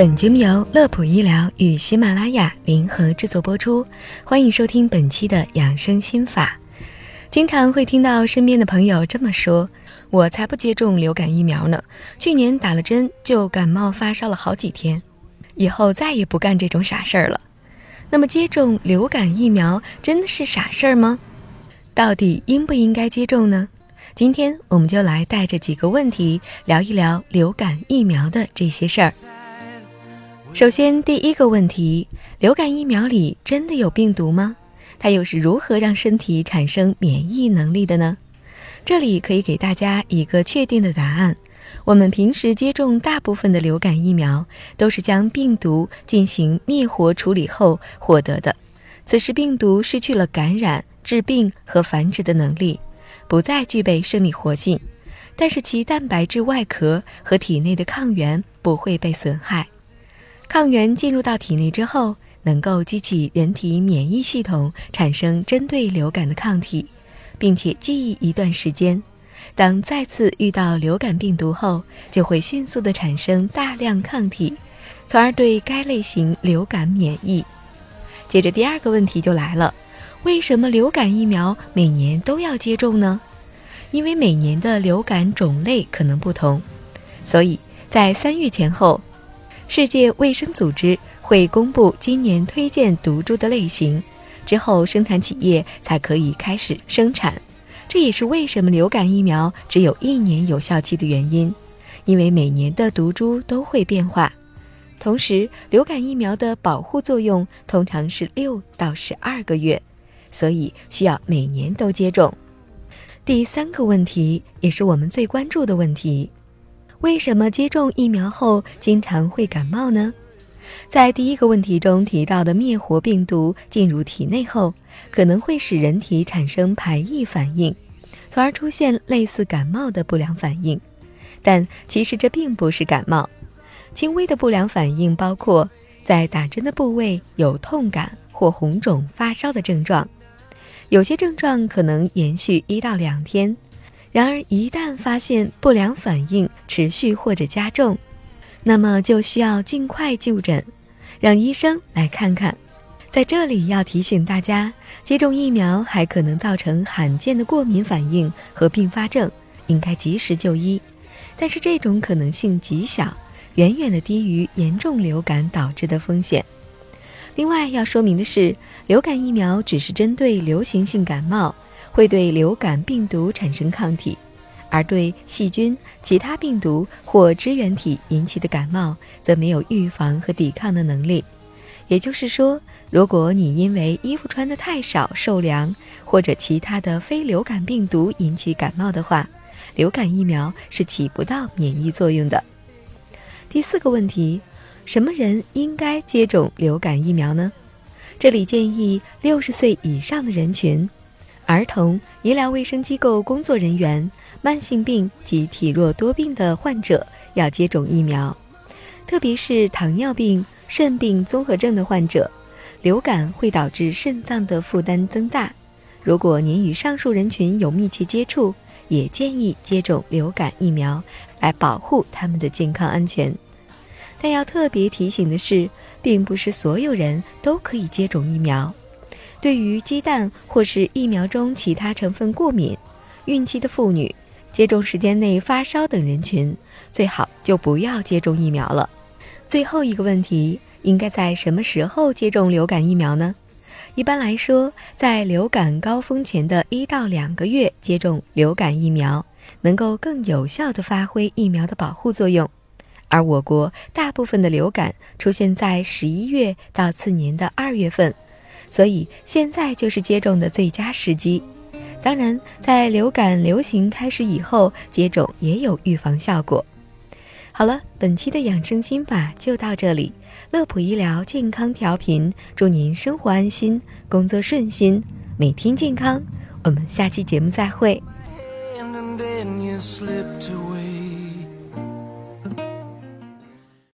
本节目由乐普医疗与喜马拉雅联合制作播出，欢迎收听本期的养生心法。经常会听到身边的朋友这么说：“我才不接种流感疫苗呢，去年打了针就感冒发烧了好几天，以后再也不干这种傻事儿了。”那么，接种流感疫苗真的是傻事儿吗？到底应不应该接种呢？今天我们就来带着几个问题聊一聊流感疫苗的这些事儿。首先，第一个问题：流感疫苗里真的有病毒吗？它又是如何让身体产生免疫能力的呢？这里可以给大家一个确定的答案：我们平时接种大部分的流感疫苗，都是将病毒进行灭活处理后获得的。此时，病毒失去了感染、治病和繁殖的能力，不再具备生理活性，但是其蛋白质外壳和体内的抗原不会被损害。抗原进入到体内之后，能够激起人体免疫系统产生针对流感的抗体，并且记忆一段时间。当再次遇到流感病毒后，就会迅速的产生大量抗体，从而对该类型流感免疫。接着第二个问题就来了：为什么流感疫苗每年都要接种呢？因为每年的流感种类可能不同，所以在三月前后。世界卫生组织会公布今年推荐毒株的类型，之后生产企业才可以开始生产。这也是为什么流感疫苗只有一年有效期的原因，因为每年的毒株都会变化。同时，流感疫苗的保护作用通常是六到十二个月，所以需要每年都接种。第三个问题，也是我们最关注的问题。为什么接种疫苗后经常会感冒呢？在第一个问题中提到的灭活病毒进入体内后，可能会使人体产生排异反应，从而出现类似感冒的不良反应。但其实这并不是感冒，轻微的不良反应包括在打针的部位有痛感或红肿、发烧的症状，有些症状可能延续一到两天。然而，一旦发现不良反应持续或者加重，那么就需要尽快就诊，让医生来看看。在这里要提醒大家，接种疫苗还可能造成罕见的过敏反应和并发症，应该及时就医。但是这种可能性极小，远远的低于严重流感导致的风险。另外要说明的是，流感疫苗只是针对流行性感冒。会对流感病毒产生抗体，而对细菌、其他病毒或支原体引起的感冒则没有预防和抵抗的能力。也就是说，如果你因为衣服穿得太少受凉，或者其他的非流感病毒引起感冒的话，流感疫苗是起不到免疫作用的。第四个问题，什么人应该接种流感疫苗呢？这里建议六十岁以上的人群。儿童、医疗卫生机构工作人员、慢性病及体弱多病的患者要接种疫苗，特别是糖尿病、肾病综合症的患者。流感会导致肾脏的负担增大，如果您与上述人群有密切接触，也建议接种流感疫苗来保护他们的健康安全。但要特别提醒的是，并不是所有人都可以接种疫苗。对于鸡蛋或是疫苗中其他成分过敏、孕期的妇女、接种时间内发烧等人群，最好就不要接种疫苗了。最后一个问题，应该在什么时候接种流感疫苗呢？一般来说，在流感高峰前的一到两个月接种流感疫苗，能够更有效地发挥疫苗的保护作用。而我国大部分的流感出现在十一月到次年的二月份。所以现在就是接种的最佳时机。当然，在流感流行开始以后，接种也有预防效果。好了，本期的养生心法就到这里。乐普医疗健康调频，祝您生活安心，工作顺心，每天健康。我们下期节目再会。